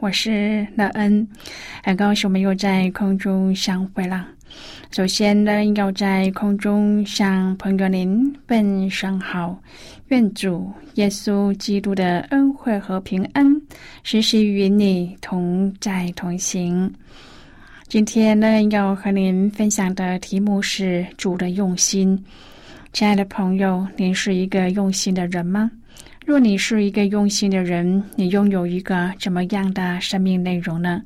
我是乐恩，很高兴我们又在空中相会了。首先呢，要在空中向朋友您问声好，愿主耶稣基督的恩惠和平安时时与你同在同行。今天呢，要和您分享的题目是主的用心。亲爱的朋友，您是一个用心的人吗？若你是一个用心的人，你拥有一个怎么样的生命内容呢？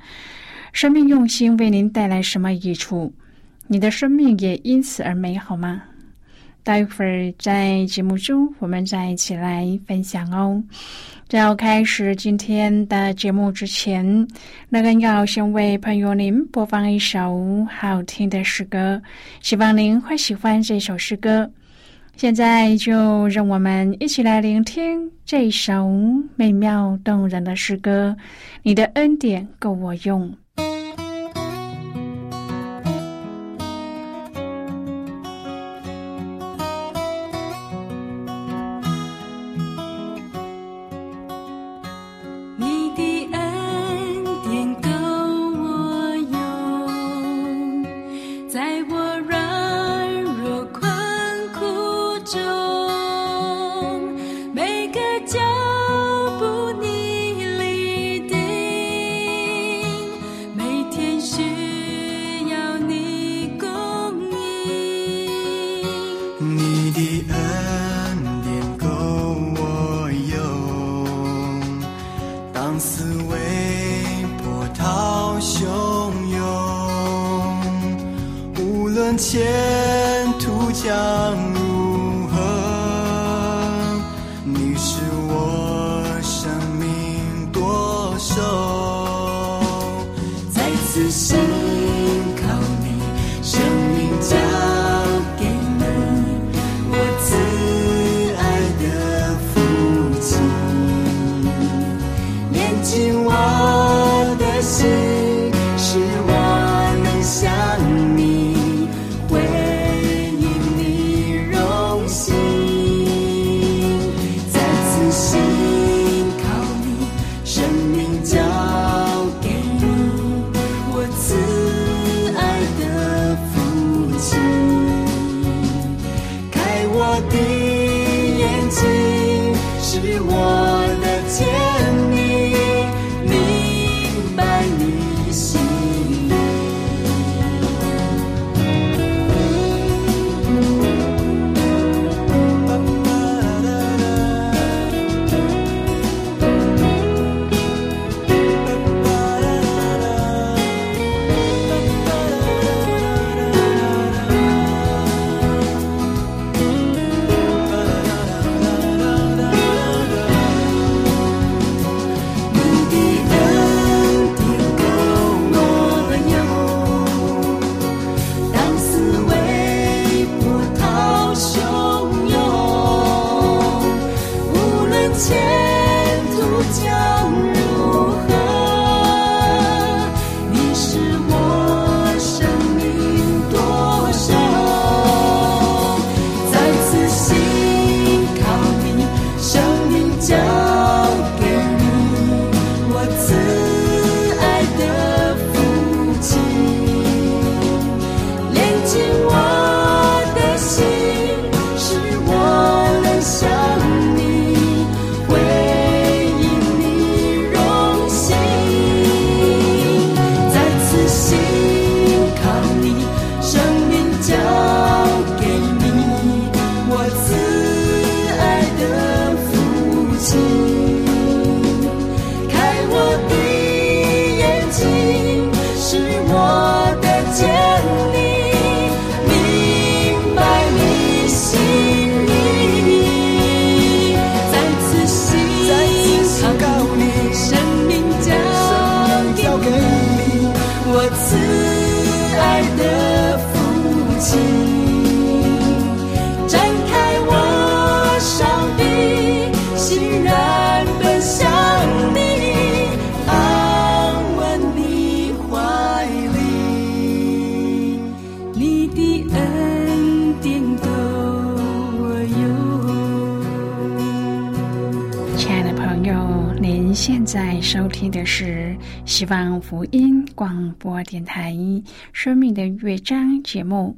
生命用心为您带来什么益处？你的生命也因此而美好吗？待会儿在节目中，我们再一起来分享哦。在要开始今天的节目之前，那个要先为朋友您播放一首好听的诗歌，希望您会喜欢这首诗歌。现在就让我们一起来聆听这首美妙动人的诗歌。你的恩典够我用。前途将如听的是希望福音广播电台《生命的乐章》节目。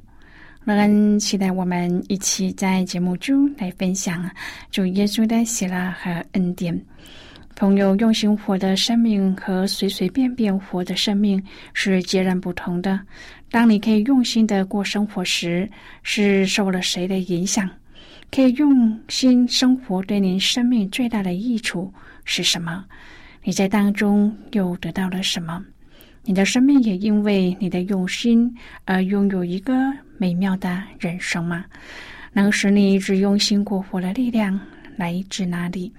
乐恩期待我们一起在节目中来分享主耶稣的喜乐和恩典。朋友，用心活的生命和随随便便活的生命是截然不同的。当你可以用心的过生活时，是受了谁的影响？可以用心生活对您生命最大的益处是什么？你在当中又得到了什么？你的生命也因为你的用心而拥有一个美妙的人生吗？能使你一直用心过活的力量来自哪里？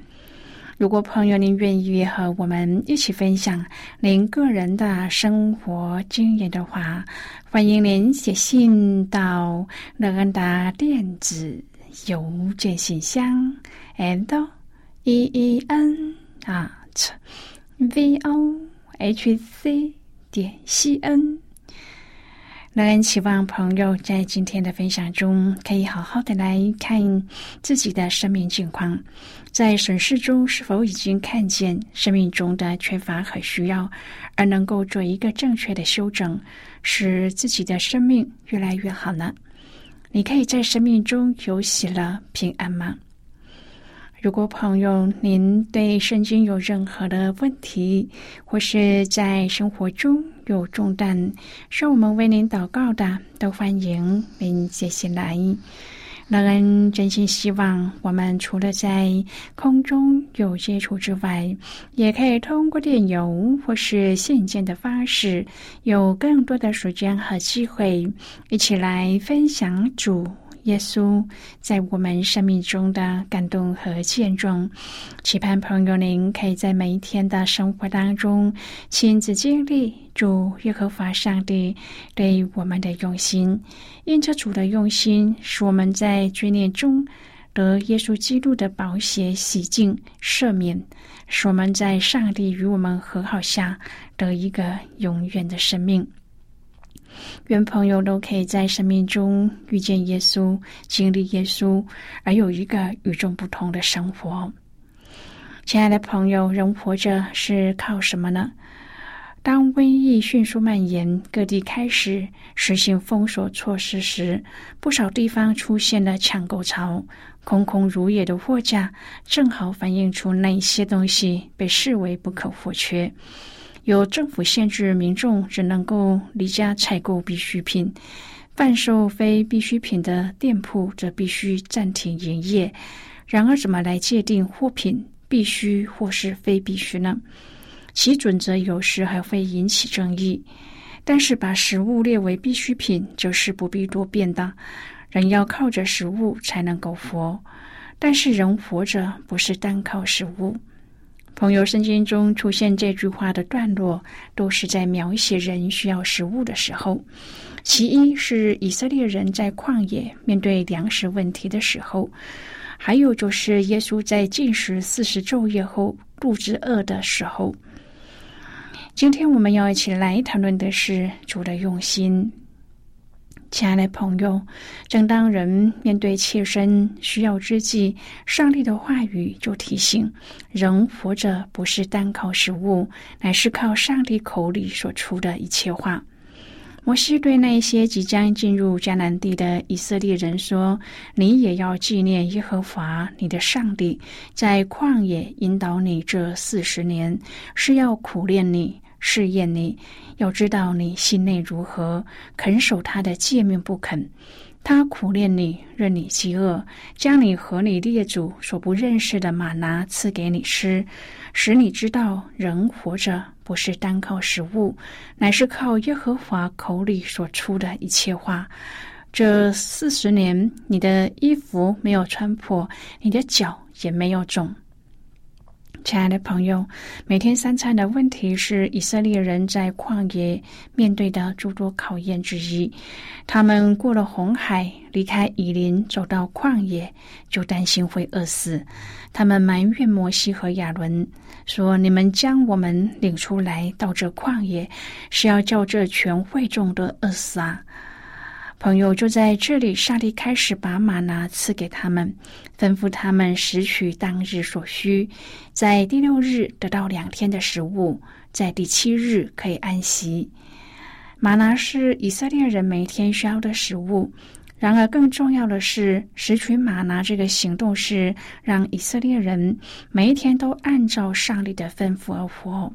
如果朋友您愿意和我们一起分享您个人的生活经验的话，欢迎您写信到乐安达电子邮件信箱，and e e n 啊。V o h c 点 c n，乐恩期望朋友在今天的分享中，可以好好的来看自己的生命境况，在审视中是否已经看见生命中的缺乏和需要，而能够做一个正确的修整，使自己的生命越来越好呢？你可以在生命中有喜乐平安吗？如果朋友您对圣经有任何的问题，或是在生活中有重担，需要我们为您祷告的，都欢迎您接下来。乐恩真心希望，我们除了在空中有接触之外，也可以通过电邮或是信件的方式，有更多的时间和机会，一起来分享主。耶稣在我们生命中的感动和见证，期盼朋友您可以在每一天的生活当中亲自经历主耶和华上帝对我们的用心。因着主的用心，使我们在罪孽中得耶稣基督的宝血洗净赦免，使我们在上帝与我们和好下得一个永远的生命。愿朋友都可以在生命中遇见耶稣，经历耶稣，而有一个与众不同的生活。亲爱的朋友，人活着是靠什么呢？当瘟疫迅速蔓延，各地开始实行封锁措施时，不少地方出现了抢购潮，空空如也的货架，正好反映出哪些东西被视为不可或缺。由政府限制民众只能够离家采购必需品，贩售非必需品的店铺则必须暂停营业。然而，怎么来界定货品必须或是非必须呢？其准则有时还会引起争议。但是，把食物列为必需品就是不必多变的。人要靠着食物才能够活，但是人活着不是单靠食物。朋友圣经中出现这句话的段落，都是在描写人需要食物的时候。其一是以色列人在旷野面对粮食问题的时候，还有就是耶稣在进食四十昼夜后肚子饿的时候。今天我们要一起来谈论的是主的用心。亲爱的朋友，正当人面对切身需要之际，上帝的话语就提醒：人活着不是单靠食物，乃是靠上帝口里所出的一切话。摩西对那些即将进入迦南地的以色列人说：“你也要纪念耶和华你的上帝，在旷野引导你这四十年，是要苦练你。”试验你，要知道你心内如何，肯守他的诫命不肯。他苦练你，任你饥饿，将你和你列祖所不认识的玛拿赐给你吃，使你知道人活着不是单靠食物，乃是靠耶和华口里所出的一切话。这四十年，你的衣服没有穿破，你的脚也没有肿。亲爱的朋友，每天三餐的问题是以色列人在旷野面对的诸多考验之一。他们过了红海，离开以林，走到旷野，就担心会饿死。他们埋怨摩西和亚伦，说：“你们将我们领出来到这旷野，是要叫这全会众都饿死啊！”朋友就在这里，上帝开始把玛拿赐给他们，吩咐他们拾取当日所需，在第六日得到两天的食物，在第七日可以安息。玛拿是以色列人每天需要的食物。然而，更重要的是，拾取玛拿这个行动是让以色列人每一天都按照上帝的吩咐而活。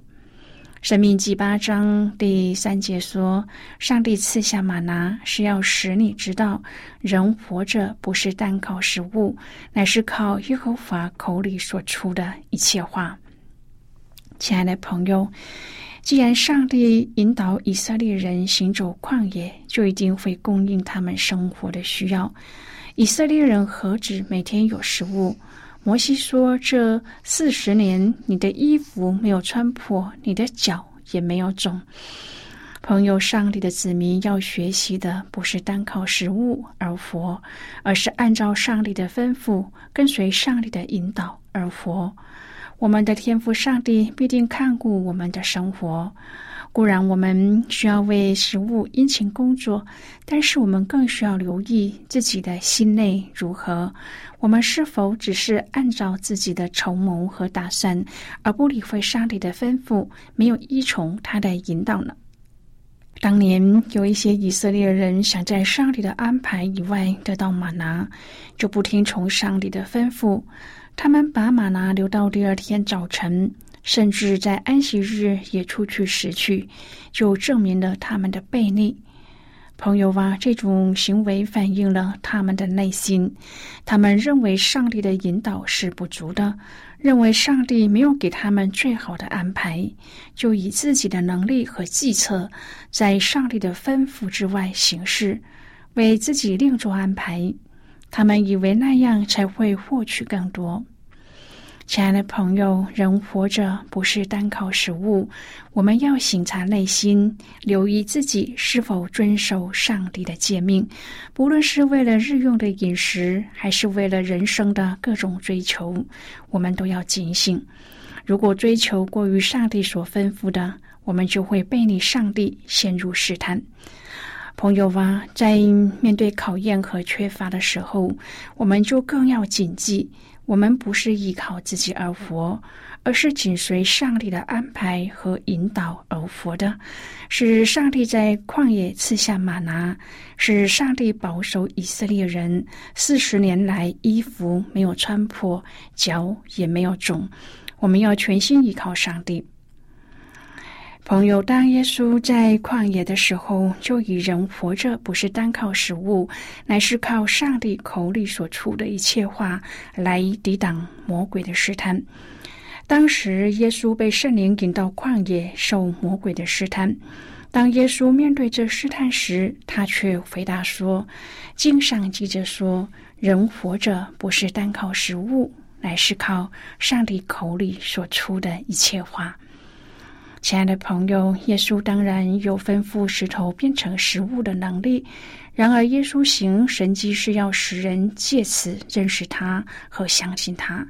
生命记八章第三节说：“上帝赐下玛拿，是要使你知道，人活着不是单靠食物，乃是靠耶和华口里所出的一切话。”亲爱的朋友。既然上帝引导以色列人行走旷野，就一定会供应他们生活的需要。以色列人何止每天有食物？摩西说：“这四十年，你的衣服没有穿破，你的脚也没有肿。”朋友，上帝的子民要学习的不是单靠食物而活，而是按照上帝的吩咐，跟随上帝的引导而活。我们的天赋，上帝必定看顾我们的生活。固然我们需要为食物殷勤工作，但是我们更需要留意自己的心内如何。我们是否只是按照自己的筹谋和打算，而不理会上帝的吩咐，没有依从他的引导呢？当年有一些以色列人想在上帝的安排以外得到玛拿，就不听从上帝的吩咐。他们把玛拿留到第二天早晨，甚至在安息日也出去拾去，就证明了他们的悖逆。朋友啊，这种行为反映了他们的内心。他们认为上帝的引导是不足的，认为上帝没有给他们最好的安排，就以自己的能力和计策，在上帝的吩咐之外行事，为自己另做安排。他们以为那样才会获取更多。亲爱的朋友，人活着不是单靠食物，我们要省察内心，留意自己是否遵守上帝的诫命。不论是为了日用的饮食，还是为了人生的各种追求，我们都要警醒。如果追求过于上帝所吩咐的，我们就会背离上帝，陷入试探。朋友啊，在面对考验和缺乏的时候，我们就更要谨记。我们不是依靠自己而活，而是紧随上帝的安排和引导而活的。是上帝在旷野赐下玛拿，是上帝保守以色列人四十年来衣服没有穿破，脚也没有肿。我们要全心依靠上帝。朋友，当耶稣在旷野的时候，就以人活着不是单靠食物，乃是靠上帝口里所出的一切话来抵挡魔鬼的试探。当时，耶稣被圣灵引到旷野受魔鬼的试探。当耶稣面对这试探时，他却回答说：“经上记着说，人活着不是单靠食物，乃是靠上帝口里所出的一切话。”亲爱的朋友，耶稣当然有吩咐石头变成食物的能力。然而，耶稣行神迹是要使人借此认识他和相信他。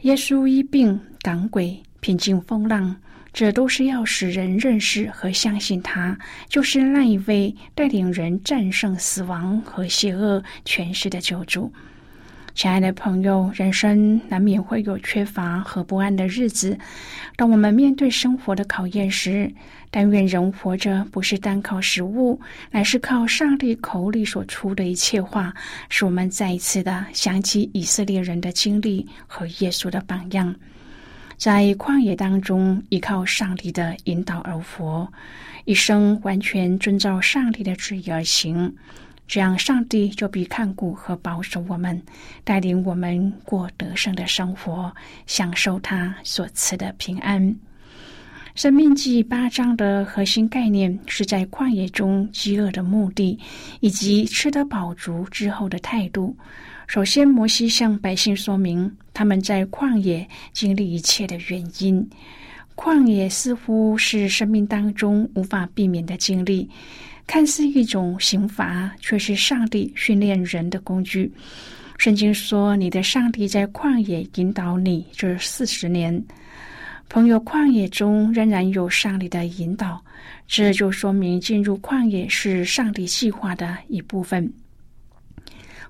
耶稣医病赶鬼、平静风浪，这都是要使人认识和相信他，就是那一位带领人战胜死亡和邪恶权势的救主。亲爱的朋友，人生难免会有缺乏和不安的日子。当我们面对生活的考验时，但愿人活着不是单靠食物，乃是靠上帝口里所出的一切话，使我们再一次的想起以色列人的经历和耶稣的榜样，在旷野当中依靠上帝的引导而活，一生完全遵照上帝的旨意而行。这样，上帝就必看顾和保守我们，带领我们过得胜的生活，享受他所赐的平安。生命记八章的核心概念是在旷野中饥饿的目的，以及吃得饱足之后的态度。首先，摩西向百姓说明他们在旷野经历一切的原因。旷野似乎是生命当中无法避免的经历。看似一种刑罚，却是上帝训练人的工具。圣经说：“你的上帝在旷野引导你这四十年。”朋友，旷野中仍然有上帝的引导，这就说明进入旷野是上帝计划的一部分。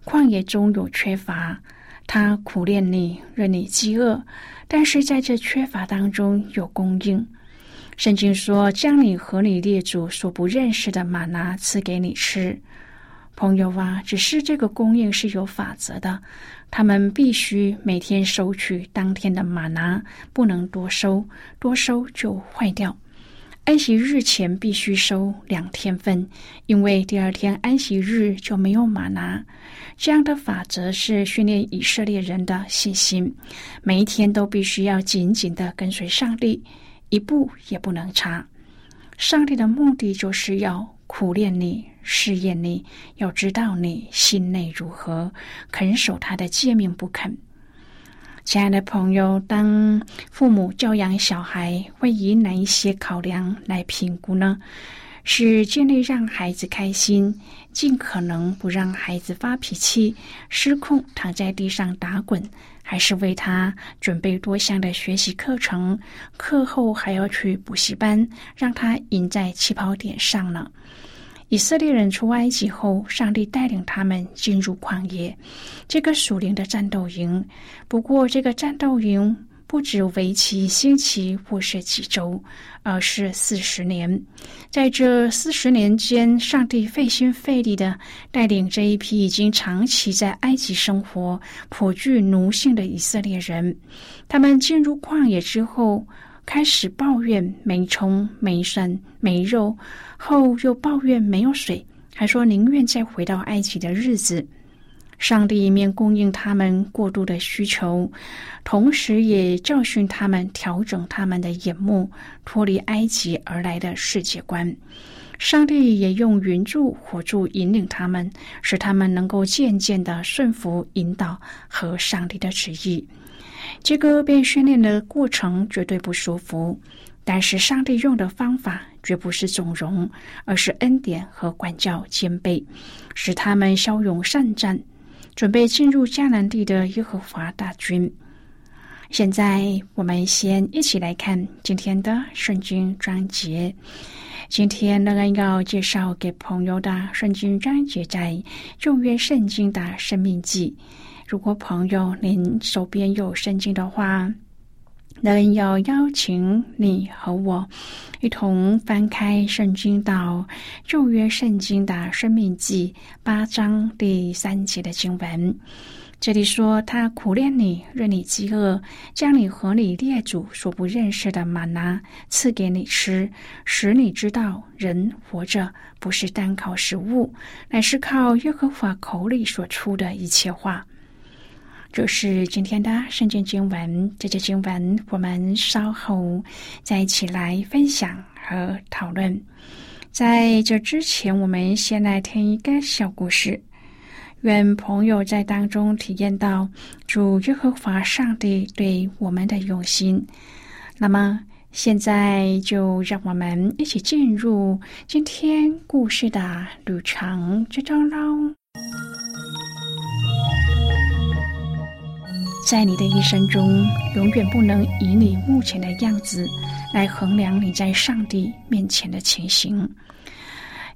旷野中有缺乏，他苦练你，让你饥饿；但是在这缺乏当中有供应。圣经说：“将你和你列祖所不认识的玛拿赐给你吃。”朋友啊，只是这个供应是有法则的，他们必须每天收取当天的玛拿，不能多收，多收就坏掉。安息日前必须收两天份，因为第二天安息日就没有玛拿。这样的法则是训练以色列人的信心，每一天都必须要紧紧的跟随上帝，一步也不能差。上帝的目的就是要苦练你。试验你，要知道你心内如何，肯守他的诫命不肯。亲爱的朋友，当父母教养小孩，会以哪一些考量来评估呢？是尽力让孩子开心，尽可能不让孩子发脾气、失控躺在地上打滚，还是为他准备多项的学习课程，课后还要去补习班，让他赢在起跑点上呢？以色列人出埃及后，上帝带领他们进入旷野，这个属灵的战斗营。不过，这个战斗营不止为期星期或是几周，而是四十年。在这四十年间，上帝费心费力的带领这一批已经长期在埃及生活、颇具奴性的以色列人。他们进入旷野之后。开始抱怨没葱、没蒜、没肉，后又抱怨没有水，还说宁愿再回到埃及的日子。上帝一面供应他们过度的需求，同时也教训他们调整他们的眼目，脱离埃及而来的世界观。上帝也用云柱、火柱引领他们，使他们能够渐渐的顺服、引导和上帝的旨意。这个被训练的过程绝对不舒服，但是上帝用的方法绝不是纵容，而是恩典和管教兼备，使他们骁勇善战，准备进入迦南地的耶和华大军。现在我们先一起来看今天的圣经章节。今天乐恩要介绍给朋友的圣经章节在旧约圣经的生命记。如果朋友您手边有圣经的话，能要邀请你和我一同翻开圣经到旧约圣经的生命记八章第三节的经文。这里说：“他苦练你，任你饥饿，将你和你列祖所不认识的玛拿赐给你吃，使你知道人活着不是单靠食物，乃是靠耶和华口里所出的一切话。”这是今天的圣经经文，这节经文我们稍后再一起来分享和讨论。在这之前，我们先来听一个小故事，愿朋友在当中体验到主耶和华上帝对我们的用心。那么，现在就让我们一起进入今天故事的旅程之中喽。在你的一生中，永远不能以你目前的样子来衡量你在上帝面前的情形。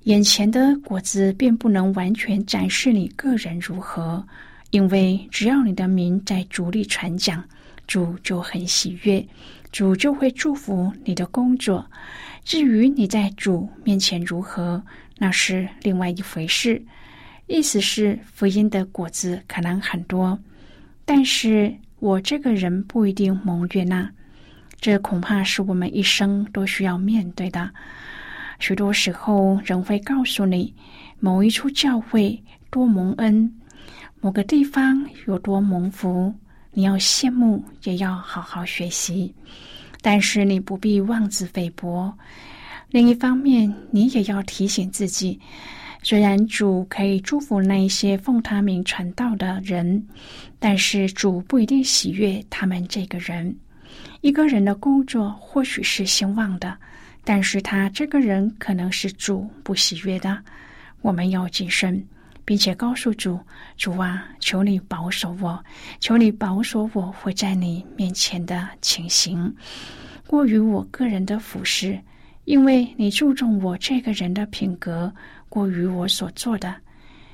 眼前的果子并不能完全展示你个人如何，因为只要你的名在主里传讲，主就很喜悦，主就会祝福你的工作。至于你在主面前如何，那是另外一回事。意思是，福音的果子可能很多。但是我这个人不一定蒙悦纳，这恐怕是我们一生都需要面对的。许多时候，人会告诉你某一处教会多蒙恩，某个地方有多蒙福，你要羡慕，也要好好学习。但是你不必妄自菲薄。另一方面，你也要提醒自己。虽然主可以祝福那一些奉他名传道的人，但是主不一定喜悦他们这个人。一个人的工作或许是兴旺的，但是他这个人可能是主不喜悦的。我们要谨慎，并且告诉主：主啊，求你保守我，求你保守我会在你面前的情形。过于我个人的俯视，因为你注重我这个人的品格过于我所做的。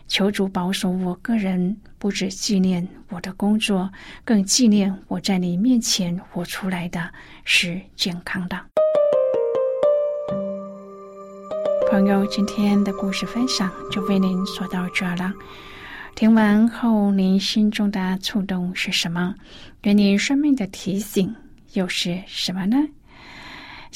求主保守我个人，不止纪念我的工作，更纪念我在你面前活出来的是健康的。朋友，今天的故事分享就为您说到这了。听完后，您心中的触动是什么？对您生命的提醒又是什么呢？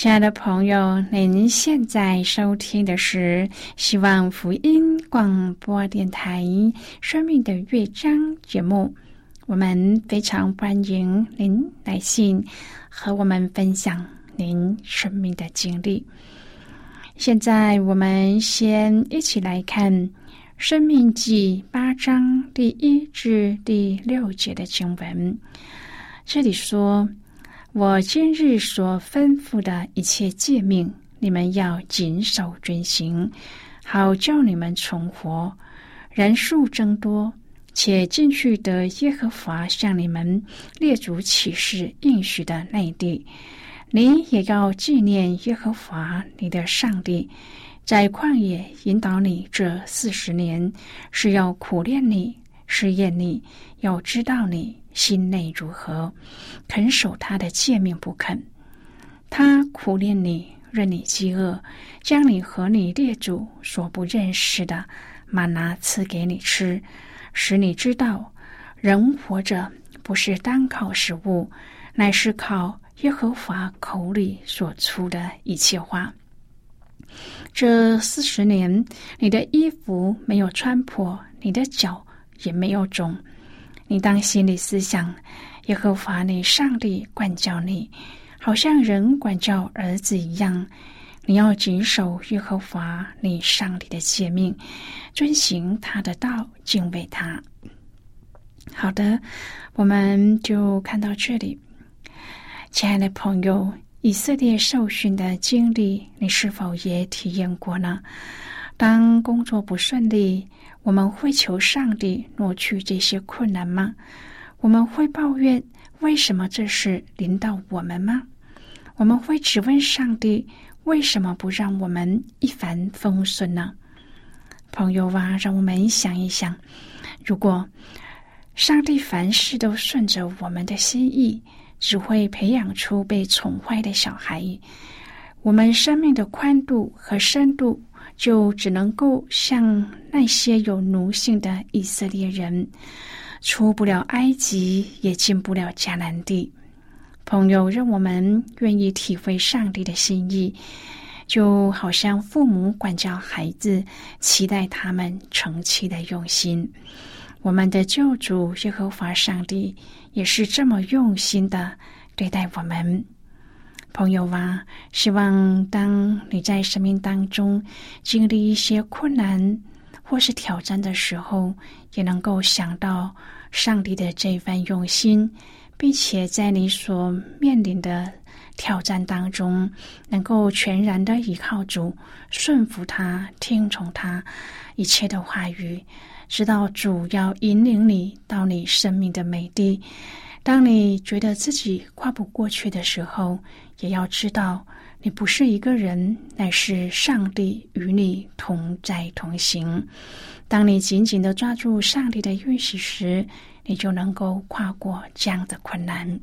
亲爱的朋友，您现在收听的是希望福音广播电台《生命的乐章》节目。我们非常欢迎您来信和我们分享您生命的经历。现在，我们先一起来看《生命记》八章第一至第六节的经文。这里说。我今日所吩咐的一切诫命，你们要谨守遵行，好叫你们存活，人数增多，且进去得耶和华向你们列祖起誓应许的内地。你也要纪念耶和华你的上帝，在旷野引导你这四十年，是要苦练你，试验你，要知道你。心内如何，肯守他的诫命不肯？他苦练你，任你饥饿，将你和你列祖所不认识的玛拿赐给你吃，使你知道，人活着不是单靠食物，乃是靠耶和华口里所出的一切话。这四十年，你的衣服没有穿破，你的脚也没有肿。你当心里思想，耶和华你上帝管教你，好像人管教儿子一样。你要谨守耶和华你上帝的诫命，遵行他的道，敬畏他。好的，我们就看到这里。亲爱的朋友，以色列受训的经历，你是否也体验过呢？当工作不顺利。我们会求上帝挪去这些困难吗？我们会抱怨为什么这事临到我们吗？我们会质问上帝为什么不让我们一帆风顺呢？朋友啊，让我们想一想：如果上帝凡事都顺着我们的心意，只会培养出被宠坏的小孩。我们生命的宽度和深度。就只能够像那些有奴性的以色列人，出不了埃及，也进不了迦南地。朋友，让我们愿意体会上帝的心意，就好像父母管教孩子，期待他们成器的用心。我们的救主耶和华上帝也是这么用心的对待我们。朋友啊，希望当你在生命当中经历一些困难或是挑战的时候，也能够想到上帝的这份用心，并且在你所面临的挑战当中，能够全然的依靠主，顺服他，听从他一切的话语，直到主要引领你到你生命的美地。当你觉得自己跨不过去的时候，也要知道，你不是一个人，乃是上帝与你同在同行。当你紧紧的抓住上帝的运许时，你就能够跨过这样的困难。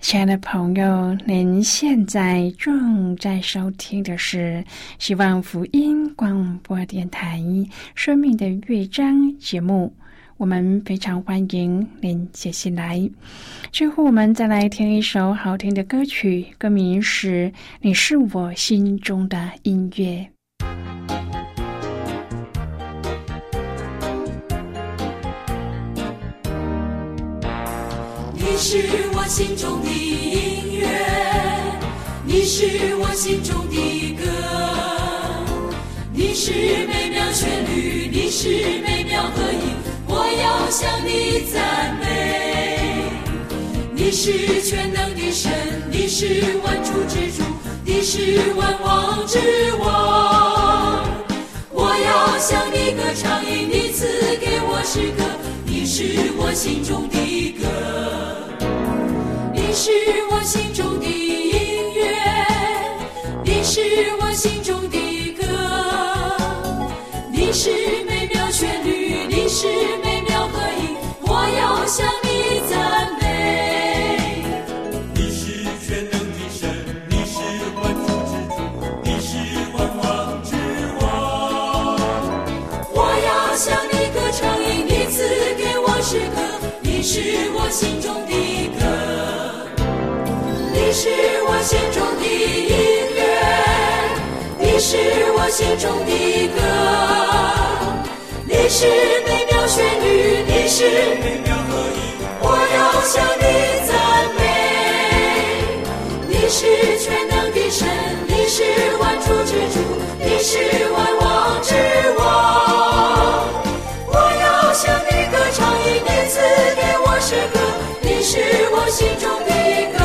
亲爱的朋友，您现在正在收听的是希望福音广播电台《生命的乐章》节目。我们非常欢迎您写信来。最后，我们再来听一首好听的歌曲，歌名是《你是我心中的音乐》。你是我心中的音乐，你是我心中的歌，你是美妙旋律，你是美。向你赞美，你是全能的神，你是万主之主，你是万王之王。我要向你歌唱，因你赐给我诗歌，你是我心中的歌。你是我心中的音乐，你是我心中的歌。你是美妙旋律，你是。向你赞美。你是全能的神，你是万主之主，你是万王之王。我要向你歌唱，因你赐给我诗歌，你是我心中的歌，你是我心中的音乐，你是我心中的歌，你是美妙旋律，你是美妙，我向你赞美，你是全能的神，你是万主之主，你是万王之王。我要向你歌唱，因你赐给我诗歌，你是我心中的歌。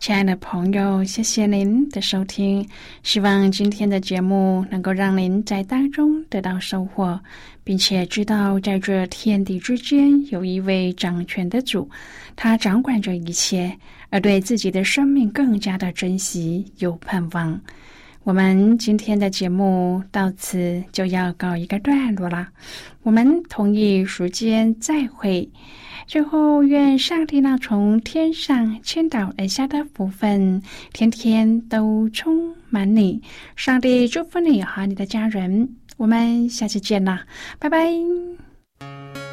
亲爱的朋友，谢谢您的收听，希望今天的节目能够让您在当中得到收获，并且知道在这天地之间有一位掌权的主，他掌管着一切，而对自己的生命更加的珍惜，有盼望。我们今天的节目到此就要告一个段落了，我们同一时间再会。最后，愿上帝那从天上倾倒而下的福分，天天都充满你。上帝祝福你和你的家人。我们下期见啦，拜拜。